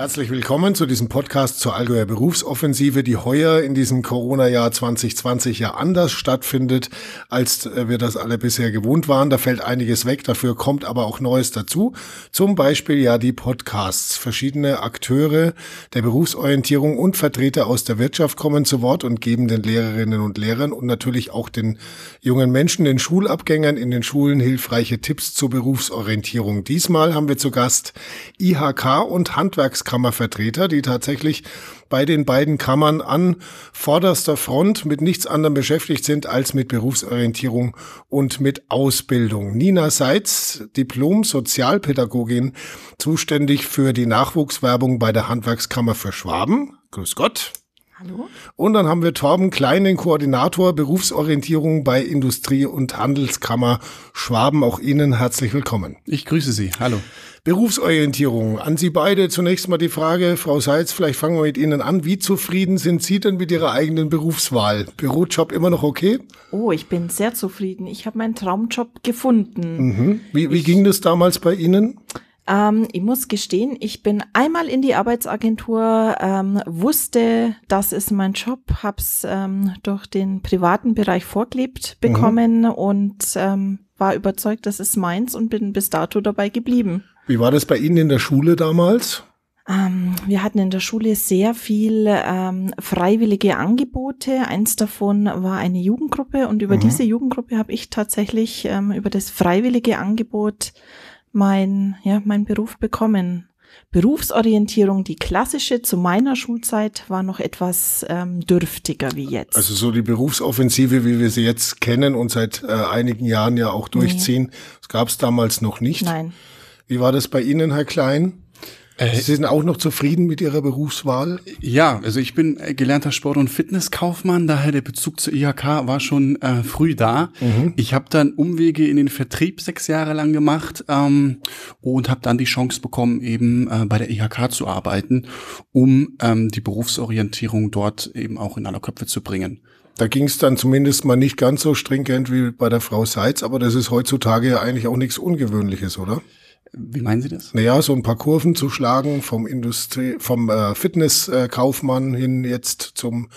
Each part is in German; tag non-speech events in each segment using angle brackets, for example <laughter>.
Herzlich willkommen zu diesem Podcast zur Allgäuer Berufsoffensive, die heuer in diesem Corona-Jahr 2020 ja anders stattfindet, als äh, wir das alle bisher gewohnt waren. Da fällt einiges weg, dafür kommt aber auch Neues dazu. Zum Beispiel ja die Podcasts. Verschiedene Akteure der Berufsorientierung und Vertreter aus der Wirtschaft kommen zu Wort und geben den Lehrerinnen und Lehrern und natürlich auch den jungen Menschen, den Schulabgängern in den Schulen hilfreiche Tipps zur Berufsorientierung. Diesmal haben wir zu Gast IHK und Handwerks Handwerkskammervertreter, die tatsächlich bei den beiden Kammern an vorderster Front mit nichts anderem beschäftigt sind als mit Berufsorientierung und mit Ausbildung. Nina Seitz, Diplom-Sozialpädagogin, zuständig für die Nachwuchswerbung bei der Handwerkskammer für Schwaben. Grüß Gott. Hallo. Und dann haben wir Torben Klein, den Koordinator Berufsorientierung bei Industrie- und Handelskammer Schwaben. Auch Ihnen herzlich willkommen. Ich grüße Sie. Hallo. Berufsorientierung. An Sie beide zunächst mal die Frage, Frau Seitz, vielleicht fangen wir mit Ihnen an. Wie zufrieden sind Sie denn mit Ihrer eigenen Berufswahl? Bürojob immer noch okay? Oh, ich bin sehr zufrieden. Ich habe meinen Traumjob gefunden. Mhm. Wie, wie ich, ging das damals bei Ihnen? Ähm, ich muss gestehen, ich bin einmal in die Arbeitsagentur, ähm, wusste, das ist mein Job, hab's ähm, durch den privaten Bereich vorgelebt mhm. bekommen mhm. und ähm, war überzeugt, das ist meins und bin bis dato dabei geblieben. Wie war das bei Ihnen in der Schule damals? Ähm, wir hatten in der Schule sehr viel ähm, freiwillige Angebote. Eins davon war eine Jugendgruppe und über mhm. diese Jugendgruppe habe ich tatsächlich ähm, über das freiwillige Angebot mein, ja, mein Beruf bekommen. Berufsorientierung, die klassische zu meiner Schulzeit, war noch etwas ähm, dürftiger wie jetzt. Also so die Berufsoffensive, wie wir sie jetzt kennen und seit äh, einigen Jahren ja auch durchziehen, nee. das gab es damals noch nicht. Nein. Wie war das bei Ihnen, Herr Klein? Äh, Sie sind auch noch zufrieden mit Ihrer Berufswahl? Ja, also ich bin gelernter Sport- und Fitnesskaufmann, daher der Bezug zur IHK war schon äh, früh da. Mhm. Ich habe dann Umwege in den Vertrieb sechs Jahre lang gemacht ähm, und habe dann die Chance bekommen, eben äh, bei der IHK zu arbeiten, um ähm, die Berufsorientierung dort eben auch in aller Köpfe zu bringen. Da ging es dann zumindest mal nicht ganz so stringent wie bei der Frau Seitz, aber das ist heutzutage ja eigentlich auch nichts Ungewöhnliches, oder? Wie meinen Sie das? Naja, so ein paar Kurven zu schlagen vom Industrie, vom äh, Fitnesskaufmann hin jetzt zum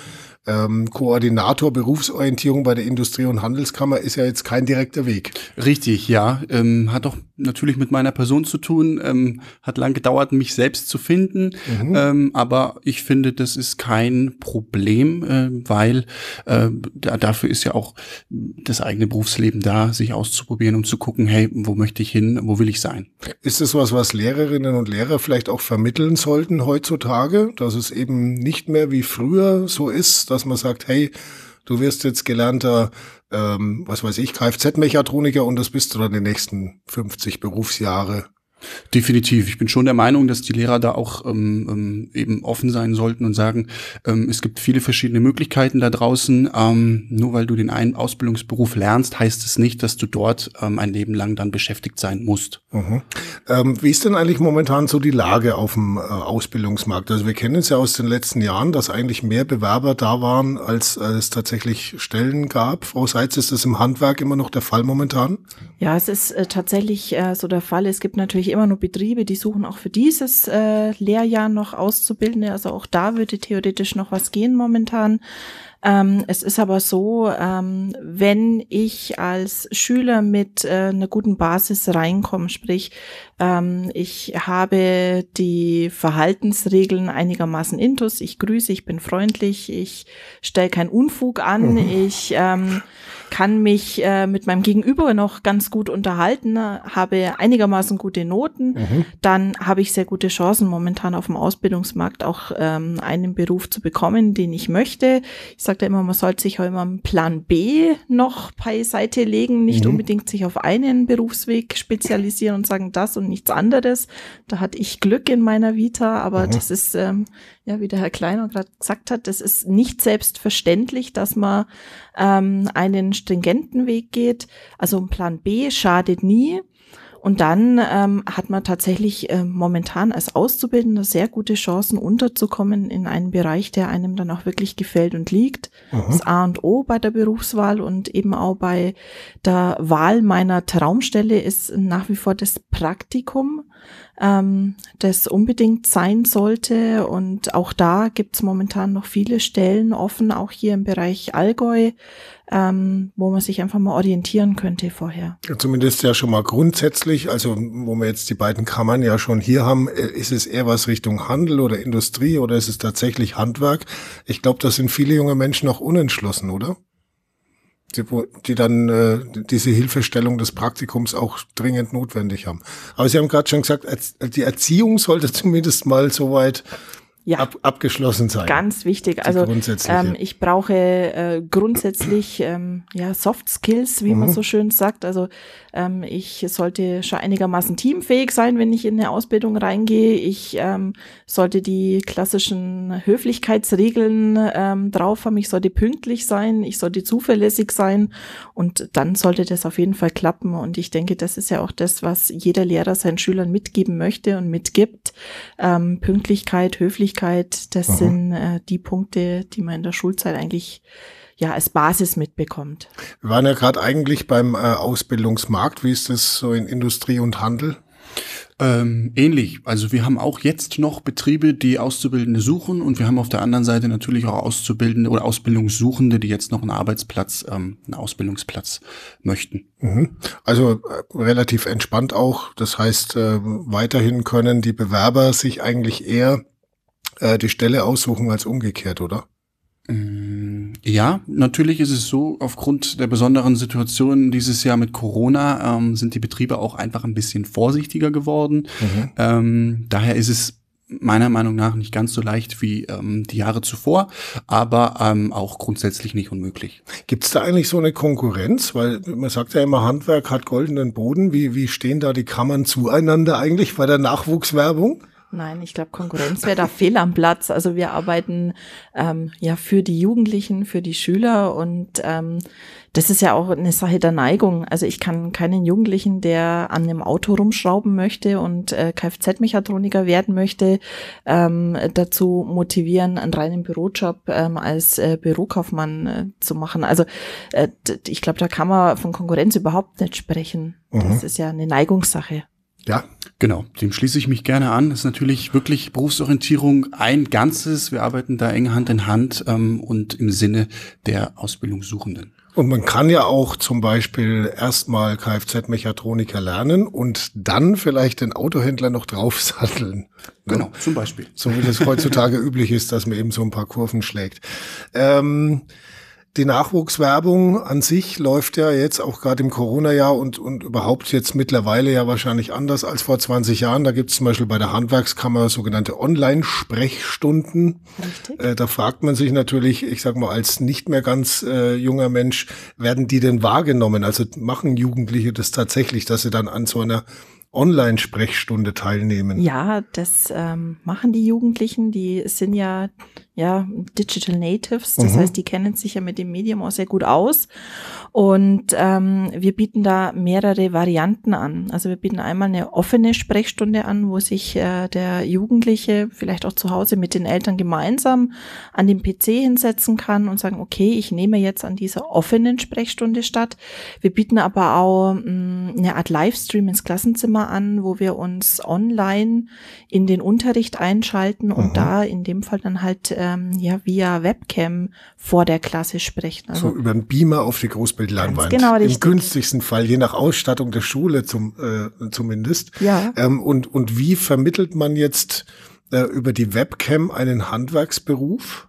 ähm, Koordinator Berufsorientierung bei der Industrie- und Handelskammer ist ja jetzt kein direkter Weg. Richtig, ja. Ähm, hat doch natürlich mit meiner Person zu tun. Ähm, hat lang gedauert, mich selbst zu finden. Mhm. Ähm, aber ich finde, das ist kein Problem, äh, weil äh, da, dafür ist ja auch das eigene Berufsleben da, sich auszuprobieren und zu gucken, hey, wo möchte ich hin, wo will ich sein? Ist das was, was Lehrerinnen und Lehrer vielleicht auch vermitteln sollten heutzutage, dass es eben nicht mehr wie früher so ist, dass man sagt, hey, du wirst jetzt gelernter, ähm, was weiß ich, Kfz-Mechatroniker und das bist du dann die nächsten 50 Berufsjahre. Definitiv. Ich bin schon der Meinung, dass die Lehrer da auch ähm, ähm, eben offen sein sollten und sagen, ähm, es gibt viele verschiedene Möglichkeiten da draußen. Ähm, nur weil du den einen Ausbildungsberuf lernst, heißt es nicht, dass du dort ähm, ein Leben lang dann beschäftigt sein musst. Mhm. Ähm, wie ist denn eigentlich momentan so die Lage auf dem äh, Ausbildungsmarkt? Also wir kennen es ja aus den letzten Jahren, dass eigentlich mehr Bewerber da waren, als äh, es tatsächlich Stellen gab. Frau Seitz, ist das im Handwerk immer noch der Fall momentan? Ja, es ist äh, tatsächlich äh, so der Fall. Es gibt natürlich immer nur Betriebe, die suchen auch für dieses äh, Lehrjahr noch Auszubildende. Also auch da würde theoretisch noch was gehen momentan. Ähm, es ist aber so, ähm, wenn ich als Schüler mit äh, einer guten Basis reinkomme, sprich, ähm, ich habe die Verhaltensregeln einigermaßen intus, ich grüße, ich bin freundlich, ich stelle keinen Unfug an, mhm. ich ähm, kann mich äh, mit meinem Gegenüber noch ganz gut unterhalten, habe einigermaßen gute Noten, mhm. dann habe ich sehr gute Chancen momentan auf dem Ausbildungsmarkt auch ähm, einen Beruf zu bekommen, den ich möchte. Ich sage da immer, man sollte sich auch immer einen Plan B noch beiseite legen, nicht mhm. unbedingt sich auf einen Berufsweg spezialisieren und sagen das und nichts anderes. Da hatte ich Glück in meiner Vita, aber mhm. das ist ähm, ja, wie der Herr Kleiner gerade gesagt hat, das ist nicht selbstverständlich, dass man ähm, einen stringenten Weg geht. Also ein Plan B schadet nie. Und dann ähm, hat man tatsächlich äh, momentan als Auszubildender sehr gute Chancen unterzukommen in einen Bereich, der einem dann auch wirklich gefällt und liegt. Mhm. Das A und O bei der Berufswahl und eben auch bei der Wahl meiner Traumstelle ist nach wie vor das Praktikum ähm, das unbedingt sein sollte. Und auch da gibt es momentan noch viele Stellen offen, auch hier im Bereich Allgäu, ähm, wo man sich einfach mal orientieren könnte vorher. Ja, zumindest ja schon mal grundsätzlich, also wo wir jetzt die beiden Kammern ja schon hier haben, äh, ist es eher was Richtung Handel oder Industrie oder ist es tatsächlich Handwerk? Ich glaube, da sind viele junge Menschen noch unentschlossen, oder? Die, die dann äh, diese Hilfestellung des Praktikums auch dringend notwendig haben. Aber Sie haben gerade schon gesagt, die Erziehung sollte <laughs> zumindest mal soweit ja, ab, abgeschlossen sein. Ganz wichtig. Also ähm, ich brauche äh, grundsätzlich ähm, ja Soft Skills, wie mhm. man so schön sagt. Also ähm, ich sollte schon einigermaßen teamfähig sein, wenn ich in eine Ausbildung reingehe. Ich ähm, sollte die klassischen Höflichkeitsregeln ähm, drauf haben. Ich sollte pünktlich sein. Ich sollte zuverlässig sein. Und dann sollte das auf jeden Fall klappen. Und ich denke, das ist ja auch das, was jeder Lehrer seinen Schülern mitgeben möchte und mitgibt. Ähm, Pünktlichkeit, Höflichkeit, das Aha. sind äh, die Punkte, die man in der Schulzeit eigentlich ja als Basis mitbekommt. Wir waren ja gerade eigentlich beim äh, Ausbildungsmarkt. Wie ist das so in Industrie und Handel? Ähm, ähnlich. Also wir haben auch jetzt noch Betriebe, die Auszubildende suchen und wir haben auf der anderen Seite natürlich auch Auszubildende oder Ausbildungssuchende, die jetzt noch einen Arbeitsplatz, ähm, einen Ausbildungsplatz möchten. Mhm. Also äh, relativ entspannt auch. Das heißt, äh, weiterhin können die Bewerber sich eigentlich eher äh, die Stelle aussuchen als umgekehrt, oder? Mm, ja, natürlich ist es so, aufgrund der besonderen Situation dieses Jahr mit Corona ähm, sind die Betriebe auch einfach ein bisschen vorsichtiger geworden. Mhm. Ähm, daher ist es meiner Meinung nach nicht ganz so leicht wie ähm, die Jahre zuvor, aber ähm, auch grundsätzlich nicht unmöglich. Gibt es da eigentlich so eine Konkurrenz? Weil man sagt ja immer, Handwerk hat goldenen Boden. Wie, wie stehen da die Kammern zueinander eigentlich bei der Nachwuchswerbung? Nein, ich glaube, Konkurrenz wäre da fehl am Platz. Also wir arbeiten ähm, ja für die Jugendlichen, für die Schüler und ähm, das ist ja auch eine Sache der Neigung. Also ich kann keinen Jugendlichen, der an einem Auto rumschrauben möchte und äh, Kfz-Mechatroniker werden möchte, ähm, dazu motivieren, einen reinen Bürojob ähm, als äh, Bürokaufmann äh, zu machen. Also äh, ich glaube, da kann man von Konkurrenz überhaupt nicht sprechen. Mhm. Das ist ja eine Neigungssache. Ja, genau. Dem schließe ich mich gerne an. Das ist natürlich wirklich Berufsorientierung ein Ganzes. Wir arbeiten da eng Hand in Hand ähm, und im Sinne der Ausbildungssuchenden. Und man kann ja auch zum Beispiel erstmal Kfz-Mechatroniker lernen und dann vielleicht den Autohändler noch draufsatteln. Ne? Genau, zum Beispiel. So wie das heutzutage <laughs> üblich ist, dass man eben so ein paar Kurven schlägt. Ähm, die Nachwuchswerbung an sich läuft ja jetzt auch gerade im Corona-Jahr und, und überhaupt jetzt mittlerweile ja wahrscheinlich anders als vor 20 Jahren. Da gibt es zum Beispiel bei der Handwerkskammer sogenannte Online-Sprechstunden. Äh, da fragt man sich natürlich, ich sag mal, als nicht mehr ganz äh, junger Mensch, werden die denn wahrgenommen? Also machen Jugendliche das tatsächlich, dass sie dann an so einer Online-Sprechstunde teilnehmen? Ja, das ähm, machen die Jugendlichen. Die sind ja ja, Digital Natives. Das mhm. heißt, die kennen sich ja mit dem Medium auch sehr gut aus. Und ähm, wir bieten da mehrere Varianten an. Also wir bieten einmal eine offene Sprechstunde an, wo sich äh, der Jugendliche vielleicht auch zu Hause mit den Eltern gemeinsam an den PC hinsetzen kann und sagen, okay, ich nehme jetzt an dieser offenen Sprechstunde statt. Wir bieten aber auch mh, mm, eine Art Livestream ins Klassenzimmer an, wo wir uns online in den Unterricht einschalten und mhm. da in dem Fall dann halt ähm, ja via Webcam vor der Klasse sprechen. Also so über einen Beamer auf die Großbildleinwand. Genau, Im günstigsten Fall, je nach Ausstattung der Schule zum, äh, zumindest. Ja. Ähm, und, und wie vermittelt man jetzt äh, über die Webcam einen Handwerksberuf?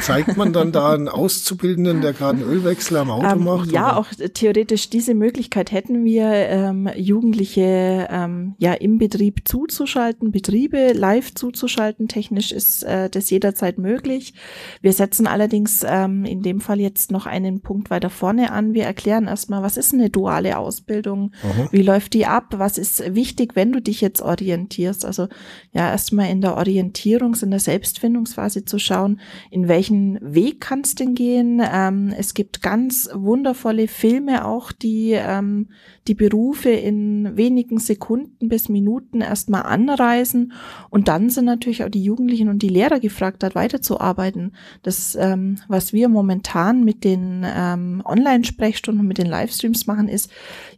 Zeigt man dann da einen Auszubildenden, der gerade einen Ölwechsel am Auto ähm, macht? Ja, oder? auch theoretisch diese Möglichkeit hätten wir, ähm, Jugendliche ähm, ja im Betrieb zuzuschalten, Betriebe live zuzuschalten. Technisch ist äh, das jederzeit möglich. Wir setzen allerdings ähm, in dem Fall jetzt noch einen Punkt weiter vorne an. Wir erklären erstmal, was ist eine duale Ausbildung? Aha. Wie läuft die ab? Was ist wichtig, wenn du dich jetzt orientierst? Also ja, erstmal in der Orientierungs-, in der Selbstfindungsphase zu schauen, in welchen Weg kann es denn gehen. Ähm, es gibt ganz wundervolle Filme auch, die ähm, die Berufe in wenigen Sekunden bis Minuten erstmal anreisen. Und dann sind natürlich auch die Jugendlichen und die Lehrer gefragt, dort weiterzuarbeiten. Das, ähm, was wir momentan mit den ähm, Online-Sprechstunden und mit den Livestreams machen, ist,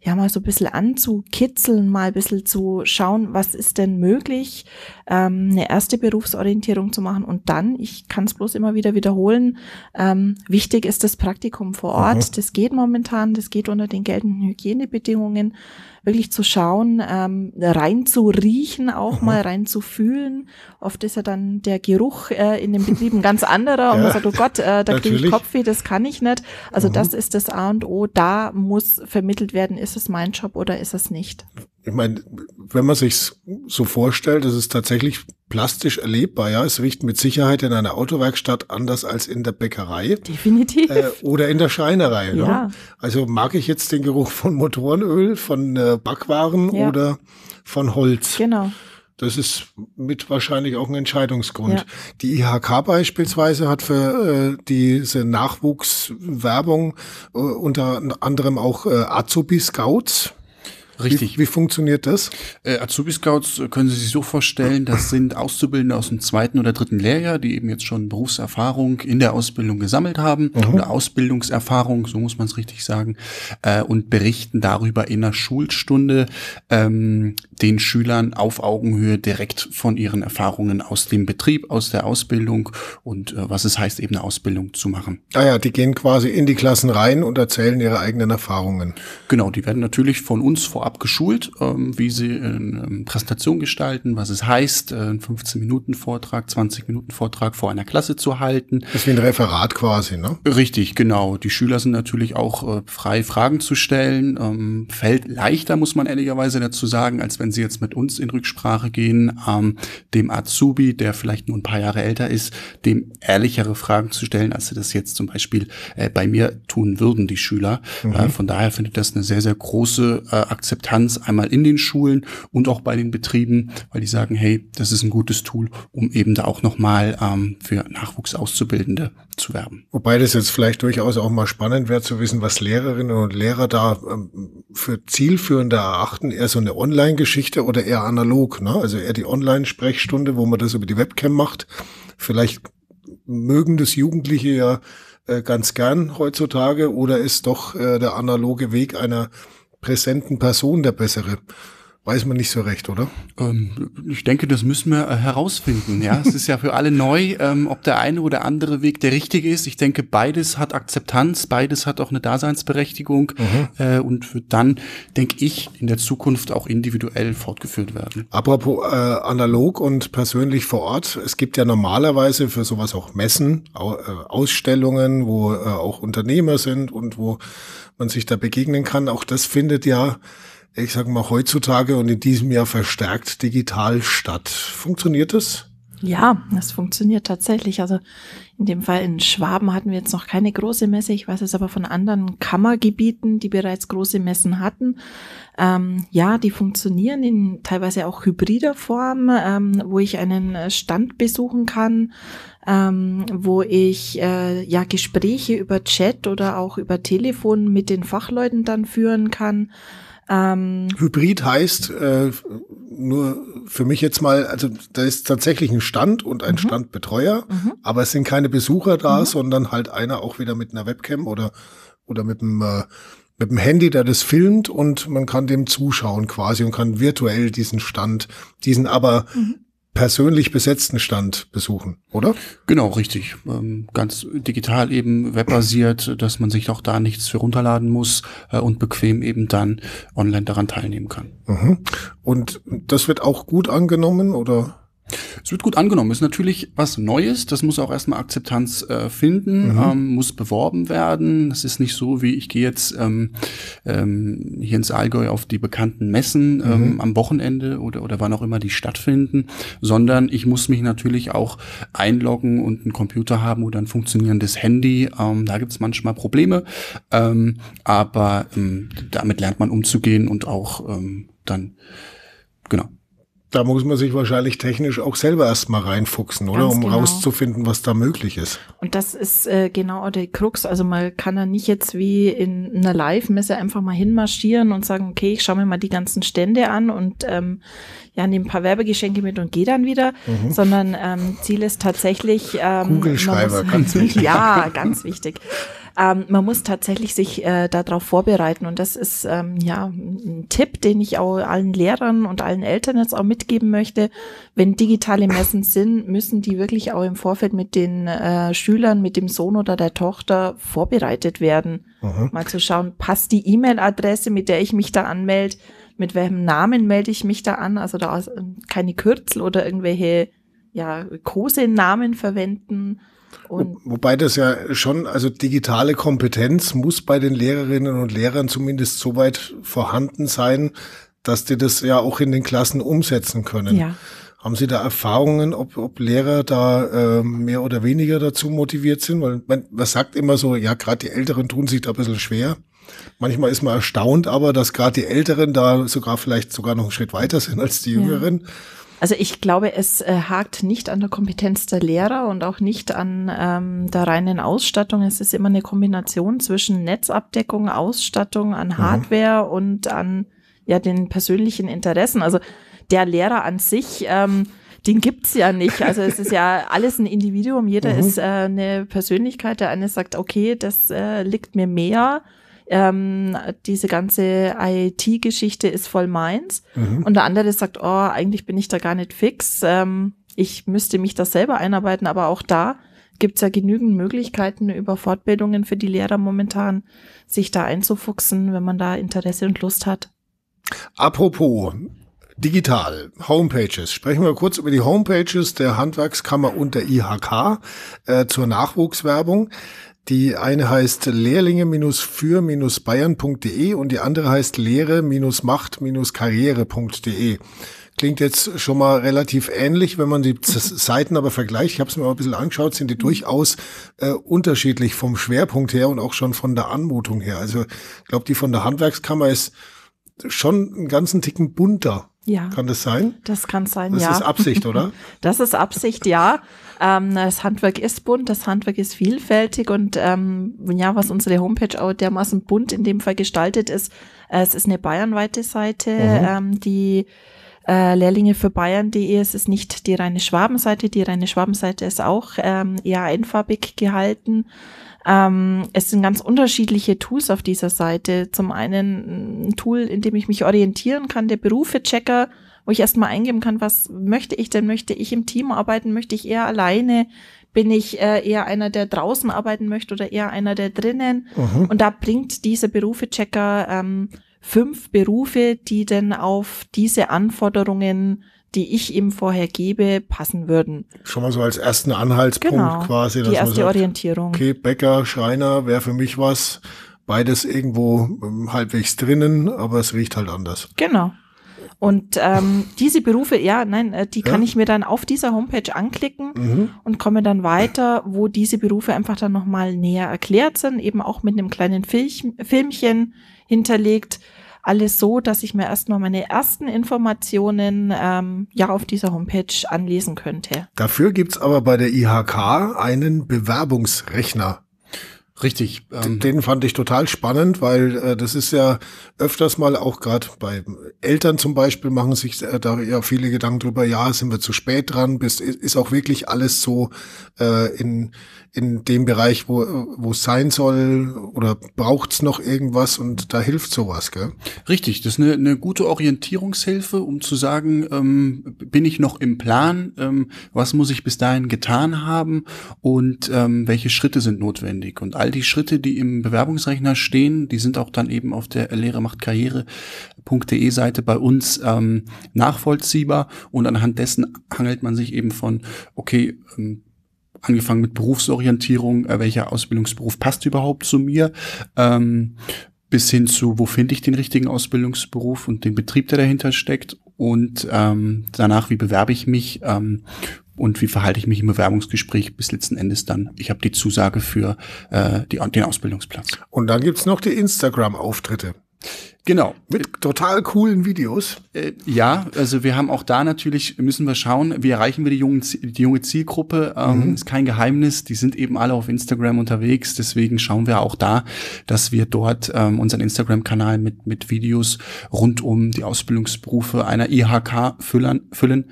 ja, mal so ein bisschen anzukitzeln, mal ein bisschen zu schauen, was ist denn möglich, ähm, eine erste Berufsorientierung zu machen und dann, ich kann es bloß immer wieder wiederholen, ähm, wichtig ist das Praktikum vor Ort. Mhm. Das geht momentan, das geht unter den geltenden Hygienebedingungen wirklich zu schauen, ähm, rein zu riechen, auch mhm. mal rein zu fühlen. Oft ist ja dann der Geruch äh, in den Betrieben ganz anderer und ja, man sagt, oh Gott, äh, da kriege ich Kopfweh, das kann ich nicht. Also mhm. das ist das A und O. Da muss vermittelt werden, ist es mein Job oder ist es nicht. Ich meine, wenn man sich so vorstellt, das ist tatsächlich plastisch erlebbar. Ja, es riecht mit Sicherheit in einer Autowerkstatt anders als in der Bäckerei. Definitiv. Äh, oder in der Schreinerei. Ne? Ja. Also mag ich jetzt den Geruch von Motorenöl, von äh, Backwaren ja. oder von Holz. Genau. Das ist mit wahrscheinlich auch ein Entscheidungsgrund. Ja. Die IHK beispielsweise hat für äh, diese Nachwuchswerbung äh, unter anderem auch äh, Azubi Scouts Richtig. Wie, wie funktioniert das? Äh, Azubi Scouts äh, können Sie sich so vorstellen, das sind Auszubildende aus dem zweiten oder dritten Lehrjahr, die eben jetzt schon Berufserfahrung in der Ausbildung gesammelt haben mhm. oder Ausbildungserfahrung, so muss man es richtig sagen, äh, und berichten darüber in einer Schulstunde ähm, den Schülern auf Augenhöhe direkt von ihren Erfahrungen aus dem Betrieb, aus der Ausbildung und äh, was es heißt, eben eine Ausbildung zu machen. Ah ja, die gehen quasi in die Klassen rein und erzählen ihre eigenen Erfahrungen. Genau, die werden natürlich von uns vor vorab geschult, ähm, wie sie eine ähm, Präsentation gestalten, was es heißt, äh, einen 15-Minuten-Vortrag, 20-Minuten-Vortrag vor einer Klasse zu halten. Das ist wie ein Referat quasi, ne? Richtig, genau. Die Schüler sind natürlich auch äh, frei, Fragen zu stellen. Ähm, fällt leichter, muss man ehrlicherweise dazu sagen, als wenn sie jetzt mit uns in Rücksprache gehen, ähm, dem Azubi, der vielleicht nur ein paar Jahre älter ist, dem ehrlichere Fragen zu stellen, als sie das jetzt zum Beispiel äh, bei mir tun würden, die Schüler. Mhm. Äh, von daher findet das eine sehr, sehr große äh, Akzeptanz Akzeptanz einmal in den Schulen und auch bei den Betrieben, weil die sagen, hey, das ist ein gutes Tool, um eben da auch nochmal ähm, für Nachwuchsauszubildende zu werben. Wobei das jetzt vielleicht durchaus auch mal spannend wäre zu wissen, was Lehrerinnen und Lehrer da ähm, für zielführender erachten, eher so eine Online-Geschichte oder eher analog, ne? Also eher die Online-Sprechstunde, wo man das über die Webcam macht. Vielleicht mögen das Jugendliche ja äh, ganz gern heutzutage oder ist doch äh, der analoge Weg einer präsenten Person der bessere. Weiß man nicht so recht, oder? Ähm, ich denke, das müssen wir äh, herausfinden. Ja, es ist ja für alle neu, ähm, ob der eine oder andere Weg der richtige ist. Ich denke, beides hat Akzeptanz, beides hat auch eine Daseinsberechtigung mhm. äh, und wird dann, denke ich, in der Zukunft auch individuell fortgeführt werden. Apropos äh, analog und persönlich vor Ort. Es gibt ja normalerweise für sowas auch Messen, äh, Ausstellungen, wo äh, auch Unternehmer sind und wo man sich da begegnen kann. Auch das findet ja ich sage mal, heutzutage und in diesem Jahr verstärkt digital statt. Funktioniert das? Ja, das funktioniert tatsächlich. Also in dem Fall in Schwaben hatten wir jetzt noch keine große Messe. Ich weiß es aber von anderen Kammergebieten, die bereits große Messen hatten. Ähm, ja, die funktionieren in teilweise auch hybrider Form, ähm, wo ich einen Stand besuchen kann, ähm, wo ich äh, ja Gespräche über Chat oder auch über Telefon mit den Fachleuten dann führen kann. Ähm, Hybrid heißt äh, nur für mich jetzt mal, also da ist tatsächlich ein Stand und ein mhm. Standbetreuer, mhm. aber es sind keine Besucher da, mhm. sondern halt einer auch wieder mit einer Webcam oder oder mit dem äh, mit dem Handy, der das filmt und man kann dem zuschauen quasi und kann virtuell diesen Stand, diesen aber mhm persönlich besetzten Stand besuchen, oder? Genau, richtig. Ähm, ganz digital eben webbasiert, dass man sich auch da nichts für runterladen muss äh, und bequem eben dann online daran teilnehmen kann. Mhm. Und das wird auch gut angenommen, oder? Es wird gut angenommen. Ist natürlich was Neues. Das muss auch erstmal Akzeptanz äh, finden, mhm. ähm, muss beworben werden. Es ist nicht so, wie ich gehe jetzt ähm, ähm, hier ins Allgäu auf die bekannten Messen ähm, mhm. am Wochenende oder, oder wann auch immer die stattfinden, sondern ich muss mich natürlich auch einloggen und einen Computer haben oder ein funktionierendes Handy. Ähm, da gibt es manchmal Probleme, ähm, aber ähm, damit lernt man umzugehen und auch ähm, dann, genau da muss man sich wahrscheinlich technisch auch selber erstmal reinfuchsen, oder? Ganz um genau. rauszufinden, was da möglich ist. Und das ist äh, genau der Krux. Also man kann da nicht jetzt wie in einer Live-Messe einfach mal hinmarschieren und sagen, okay, ich schaue mir mal die ganzen Stände an und ähm, ja, nehme ein paar Werbegeschenke mit und gehe dann wieder, mhm. sondern ähm, Ziel ist tatsächlich ähm, Kugelschreiber, muss, ganz wichtig. <laughs> ja, ganz wichtig. Ähm, man muss tatsächlich sich äh, darauf vorbereiten und das ist ähm, ja ein Tipp, den ich auch allen Lehrern und allen Eltern jetzt auch mitgeben möchte. Wenn digitale Messen <laughs> sind, müssen die wirklich auch im Vorfeld mit den äh, Schülern, mit dem Sohn oder der Tochter vorbereitet werden. Mhm. Mal zu schauen, passt die E-Mail-Adresse, mit der ich mich da anmelde, mit welchem Namen melde ich mich da an? Also da keine Kürzel oder irgendwelche ja, Kosenamen verwenden und Wobei das ja schon, also digitale Kompetenz muss bei den Lehrerinnen und Lehrern zumindest so weit vorhanden sein, dass die das ja auch in den Klassen umsetzen können. Ja. Haben Sie da Erfahrungen, ob, ob Lehrer da äh, mehr oder weniger dazu motiviert sind? Weil man, man sagt immer so, ja, gerade die Älteren tun sich da ein bisschen schwer. Manchmal ist man erstaunt aber, dass gerade die Älteren da sogar vielleicht sogar noch einen Schritt weiter sind als die Jüngeren. Ja. Also ich glaube, es äh, hakt nicht an der Kompetenz der Lehrer und auch nicht an ähm, der reinen Ausstattung. Es ist immer eine Kombination zwischen Netzabdeckung, Ausstattung, an mhm. Hardware mhm. und an ja den persönlichen Interessen. Also der Lehrer an sich, ähm, den gibt's ja nicht. Also es ist ja <laughs> alles ein Individuum. Jeder mhm. ist äh, eine Persönlichkeit. Der eine sagt, okay, das äh, liegt mir mehr ähm, diese ganze IT-Geschichte ist voll meins. Mhm. Und der andere sagt, oh, eigentlich bin ich da gar nicht fix. Ähm, ich müsste mich da selber einarbeiten, aber auch da gibt es ja genügend Möglichkeiten über Fortbildungen für die Lehrer momentan, sich da einzufuchsen, wenn man da Interesse und Lust hat. Apropos digital, Homepages. Sprechen wir kurz über die Homepages der Handwerkskammer und der IHK äh, zur Nachwuchswerbung. Die eine heißt lehrlinge-für-bayern.de und die andere heißt lehre-macht-karriere.de. Klingt jetzt schon mal relativ ähnlich, wenn man die Seiten aber vergleicht. Ich habe es mir mal ein bisschen angeschaut, sind die durchaus äh, unterschiedlich vom Schwerpunkt her und auch schon von der Anmutung her. Also ich glaube, die von der Handwerkskammer ist schon einen ganzen Ticken bunter. Ja. Kann das sein? Das kann sein, das ja. Das ist Absicht, oder? <laughs> Das ist Absicht, ja. Ähm, das Handwerk ist bunt, das Handwerk ist vielfältig und ähm, ja, was unsere Homepage auch dermaßen bunt in dem Fall gestaltet ist, äh, es ist eine bayernweite Seite, mhm. ähm, die äh, Lehrlinge für Bayern.de. Es ist nicht die reine Schwabenseite. Die reine Schwabenseite ist auch ähm, eher einfarbig gehalten. Ähm, es sind ganz unterschiedliche Tools auf dieser Seite. Zum einen ein Tool, in dem ich mich orientieren kann, der Berufechecker, wo ich erstmal eingeben kann, was möchte ich denn? Möchte ich im Team arbeiten? Möchte ich eher alleine? Bin ich äh, eher einer, der draußen arbeiten möchte oder eher einer, der drinnen? Mhm. Und da bringt dieser Berufechecker ähm, fünf Berufe, die denn auf diese Anforderungen die ich ihm vorher gebe, passen würden. Schon mal so als ersten Anhaltspunkt genau, quasi. Die erste sagt, Orientierung. Okay, Bäcker, Schreiner wäre für mich was. Beides irgendwo ähm, halbwegs drinnen, aber es riecht halt anders. Genau. Und ähm, diese Berufe, ja, nein, äh, die ja. kann ich mir dann auf dieser Homepage anklicken mhm. und komme dann weiter, wo diese Berufe einfach dann nochmal näher erklärt sind, eben auch mit einem kleinen Film, Filmchen hinterlegt. Alles so, dass ich mir erstmal meine ersten Informationen ähm, ja auf dieser Homepage anlesen könnte. Dafür gibt's aber bei der IHK einen Bewerbungsrechner. Richtig. Ähm, Den fand ich total spannend, weil äh, das ist ja öfters mal auch gerade bei Eltern zum Beispiel machen sich äh, da ja viele Gedanken drüber, ja, sind wir zu spät dran, bis, ist auch wirklich alles so äh, in, in dem Bereich, wo wo es sein soll oder braucht's noch irgendwas und da hilft sowas, gell? Richtig, das ist eine, eine gute Orientierungshilfe, um zu sagen, ähm, bin ich noch im Plan, ähm, was muss ich bis dahin getan haben und ähm, welche Schritte sind notwendig. Und all die Schritte, die im Bewerbungsrechner stehen, die sind auch dann eben auf der Lehre macht Karriere.de Seite bei uns ähm, nachvollziehbar. Und anhand dessen hangelt man sich eben von, okay, ähm, angefangen mit Berufsorientierung, äh, welcher Ausbildungsberuf passt überhaupt zu mir, ähm, bis hin zu, wo finde ich den richtigen Ausbildungsberuf und den Betrieb, der dahinter steckt. Und ähm, danach, wie bewerbe ich mich ähm, und wie verhalte ich mich im Bewerbungsgespräch bis letzten Endes dann, ich habe die Zusage für äh, die, den Ausbildungsplatz. Und dann gibt's noch die Instagram-Auftritte. Genau. Mit total coolen Videos. Äh, ja, also wir haben auch da natürlich, müssen wir schauen, wie erreichen wir die, jungen, die junge Zielgruppe. Ähm, mhm. Ist kein Geheimnis, die sind eben alle auf Instagram unterwegs. Deswegen schauen wir auch da, dass wir dort ähm, unseren Instagram-Kanal mit, mit Videos rund um die Ausbildungsberufe einer IHK füllen. füllen.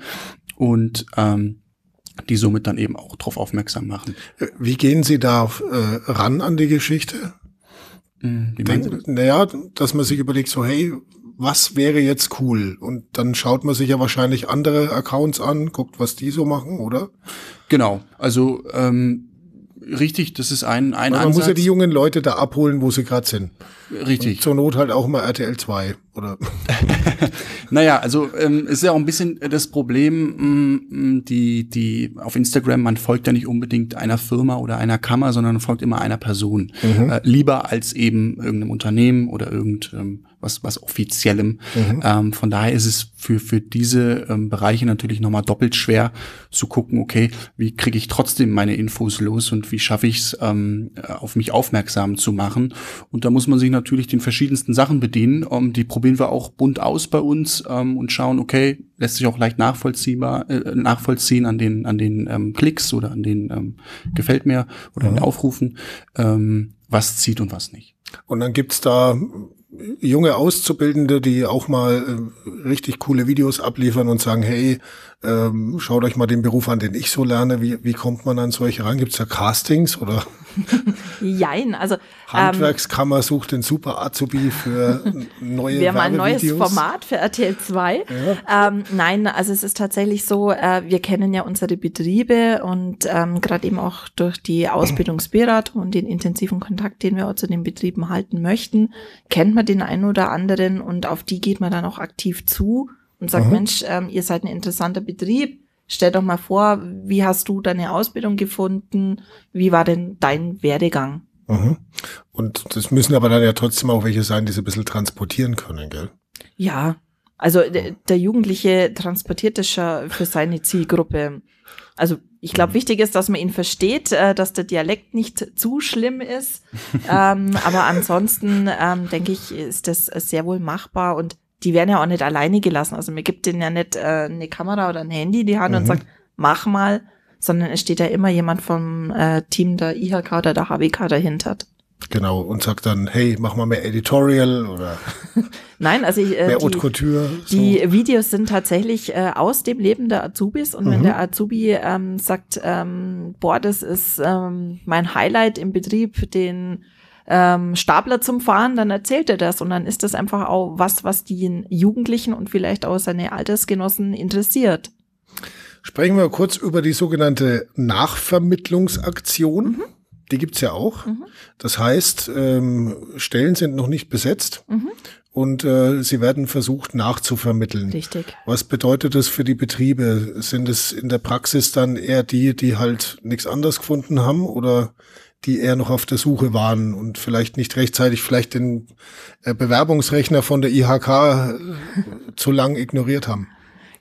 Und ähm, die somit dann eben auch darauf aufmerksam machen. Wie gehen Sie da äh, ran an die Geschichte? Denk, naja, dass man sich überlegt, so, hey, was wäre jetzt cool? Und dann schaut man sich ja wahrscheinlich andere Accounts an, guckt, was die so machen, oder? Genau. Also ähm, richtig, das ist ein, ein Man Ansatz. muss ja die jungen Leute da abholen, wo sie gerade sind. Richtig. Und zur Not halt auch mal RTL 2 oder. <laughs> <laughs> naja, also ähm, ist ja auch ein bisschen das Problem, mh, mm, die, die auf Instagram, man folgt ja nicht unbedingt einer Firma oder einer Kammer, sondern folgt immer einer Person. Mhm. Äh, lieber als eben irgendeinem Unternehmen oder irgend ähm, was, was offiziellem. Mhm. Ähm, von daher ist es für, für diese ähm, Bereiche natürlich nochmal doppelt schwer zu gucken, okay, wie kriege ich trotzdem meine Infos los und wie schaffe ich es, ähm, auf mich aufmerksam zu machen. Und da muss man sich natürlich den verschiedensten Sachen bedienen. Um, ähm, die probieren wir auch bunt aus bei uns ähm, und schauen, okay, lässt sich auch leicht nachvollziehbar, äh, nachvollziehen an den, an den ähm, Klicks oder an den ähm, gefällt mir oder mhm. an den Aufrufen, ähm, was zieht und was nicht. Und dann gibt's da junge Auszubildende, die auch mal äh, richtig coole Videos abliefern und sagen, hey, ähm, schaut euch mal den Beruf an, den ich so lerne. Wie, wie kommt man an solche ran? Gibt's da Castings oder? <laughs> Jein, also Handwerkskammer ähm, sucht den super Azubi für neue Wir haben ein neues Format für RTL 2. Ja. Ähm, nein, also es ist tatsächlich so, äh, wir kennen ja unsere Betriebe und ähm, gerade eben auch durch die Ausbildungsberatung und den intensiven Kontakt, den wir auch zu den Betrieben halten möchten, kennt man den einen oder anderen und auf die geht man dann auch aktiv zu und sagt, mhm. Mensch, ähm, ihr seid ein interessanter Betrieb. Stell doch mal vor, wie hast du deine Ausbildung gefunden? Wie war denn dein Werdegang? Mhm. Und das müssen aber dann ja trotzdem auch welche sein, die sie ein bisschen transportieren können, gell? Ja, also der Jugendliche transportiert das schon für seine Zielgruppe. Also ich glaube, mhm. wichtig ist, dass man ihn versteht, äh, dass der Dialekt nicht zu schlimm ist. <laughs> ähm, aber ansonsten ähm, denke ich, ist das sehr wohl machbar und die werden ja auch nicht alleine gelassen. Also mir gibt denen ja nicht äh, eine Kamera oder ein Handy in die Hand mhm. und sagt, mach mal, sondern es steht ja immer jemand vom äh, Team der IHK oder der HWK dahinter. Genau, und sagt dann, hey, mach mal mehr Editorial oder <laughs> Nein, also ich, äh, mehr Haute Couture. So. Die Videos sind tatsächlich äh, aus dem Leben der Azubis und mhm. wenn der Azubi ähm, sagt, ähm, boah, das ist ähm, mein Highlight im Betrieb, den ähm, Stapler zum Fahren, dann erzählt er das und dann ist das einfach auch was, was die Jugendlichen und vielleicht auch seine Altersgenossen interessiert. Sprechen wir kurz über die sogenannte Nachvermittlungsaktion. Mhm. Die gibt's ja auch. Mhm. Das heißt, ähm, Stellen sind noch nicht besetzt. Mhm. Und äh, sie werden versucht nachzuvermitteln. Richtig. Was bedeutet das für die Betriebe? Sind es in der Praxis dann eher die, die halt nichts anderes gefunden haben oder die eher noch auf der Suche waren und vielleicht nicht rechtzeitig vielleicht den äh, Bewerbungsrechner von der IHK äh, zu lang ignoriert haben.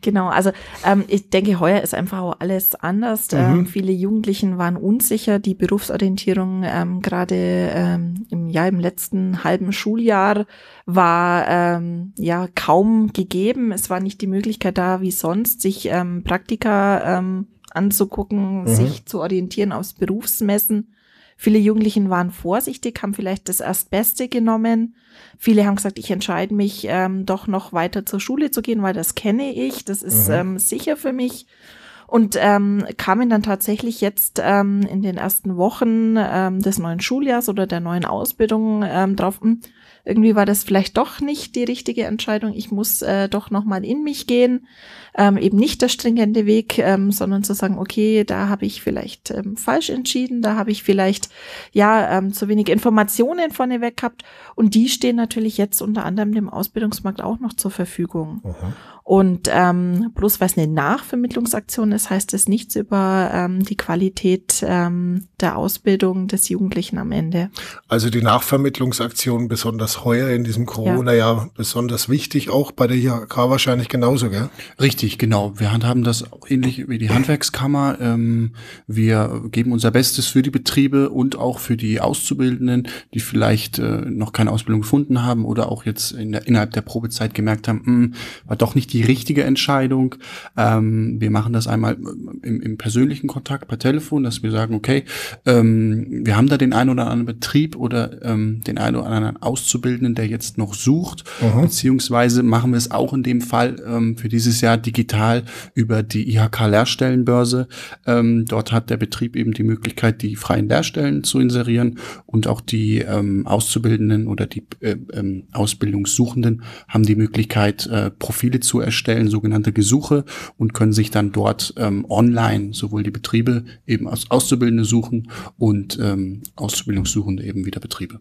Genau, also ähm, ich denke, heuer ist einfach auch alles anders. Mhm. Ähm, viele Jugendlichen waren unsicher. Die Berufsorientierung ähm, gerade ähm, im Jahr im letzten halben Schuljahr war ähm, ja kaum gegeben. Es war nicht die Möglichkeit da, wie sonst, sich ähm, Praktika ähm, anzugucken, mhm. sich zu orientieren aufs Berufsmessen. Viele Jugendlichen waren vorsichtig, haben vielleicht das Erstbeste genommen. Viele haben gesagt, ich entscheide mich ähm, doch noch weiter zur Schule zu gehen, weil das kenne ich, das ist mhm. ähm, sicher für mich. Und ähm, kamen dann tatsächlich jetzt ähm, in den ersten Wochen ähm, des neuen Schuljahrs oder der neuen Ausbildung ähm, drauf, mh, hm, irgendwie war das vielleicht doch nicht die richtige Entscheidung. Ich muss äh, doch nochmal in mich gehen. Ähm, eben nicht der stringente Weg, ähm, sondern zu sagen, okay, da habe ich vielleicht ähm, falsch entschieden, da habe ich vielleicht ja ähm, zu wenig Informationen vorneweg gehabt. Und die stehen natürlich jetzt unter anderem dem Ausbildungsmarkt auch noch zur Verfügung. Mhm. Und ähm, bloß weil es eine Nachvermittlungsaktion ist, heißt es nichts über ähm, die Qualität ähm, der Ausbildung des Jugendlichen am Ende. Also die Nachvermittlungsaktion besonders heuer in diesem Corona-Jahr ja. besonders wichtig, auch bei der IHK wahrscheinlich genauso, gell? Richtig, genau. Wir handhaben das ähnlich wie die Handwerkskammer. Ähm, wir geben unser Bestes für die Betriebe und auch für die Auszubildenden, die vielleicht äh, noch keine Ausbildung gefunden haben oder auch jetzt in der, innerhalb der Probezeit gemerkt haben, mh, hm, war doch nicht die richtige Entscheidung. Ähm, wir machen das einmal im, im persönlichen Kontakt per Telefon, dass wir sagen, okay, ähm, wir haben da den einen oder anderen Betrieb oder ähm, den einen oder anderen Auszubildenden, der jetzt noch sucht, mhm. beziehungsweise machen wir es auch in dem Fall ähm, für dieses Jahr digital über die IHK Lehrstellenbörse. Ähm, dort hat der Betrieb eben die Möglichkeit, die freien Lehrstellen zu inserieren und auch die ähm, Auszubildenden oder die äh, ähm, Ausbildungssuchenden haben die Möglichkeit, äh, Profile zu erstellen, sogenannte Gesuche und können sich dann dort ähm, online sowohl die Betriebe eben als Auszubildende suchen und ähm, Auszubildungssuchende eben wieder Betriebe.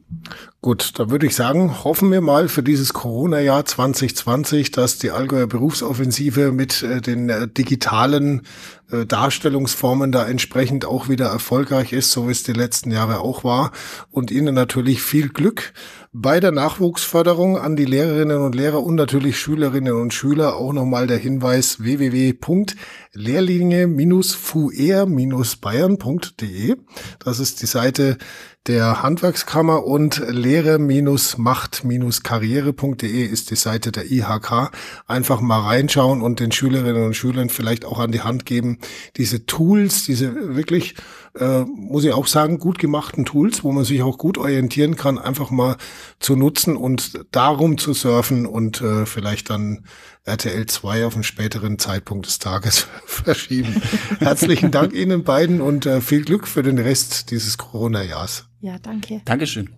Gut, da würde ich sagen, hoffen wir mal für dieses Corona-Jahr 2020, dass die Allgäuer Berufsoffensive mit äh, den äh, digitalen äh, Darstellungsformen da entsprechend auch wieder erfolgreich ist, so wie es die letzten Jahre auch war. Und Ihnen natürlich viel Glück bei der Nachwuchsförderung an die Lehrerinnen und Lehrer und natürlich Schülerinnen und Schüler. Auch nochmal der Hinweis www.lehrlinge-fuer-bayern.de. Das ist die Seite der Handwerkskammer und lehre-macht-karriere.de ist die Seite der IHK. Einfach mal reinschauen und den Schülerinnen und Schülern vielleicht auch an die Hand geben, diese Tools, diese wirklich, äh, muss ich auch sagen, gut gemachten Tools, wo man sich auch gut orientieren kann, einfach mal zu nutzen und darum zu surfen und äh, vielleicht dann RTL 2 auf einen späteren Zeitpunkt des Tages <laughs> verschieben. Herzlichen Dank Ihnen beiden und äh, viel Glück für den Rest dieses Corona-Jahrs. Ja, danke. Dankeschön.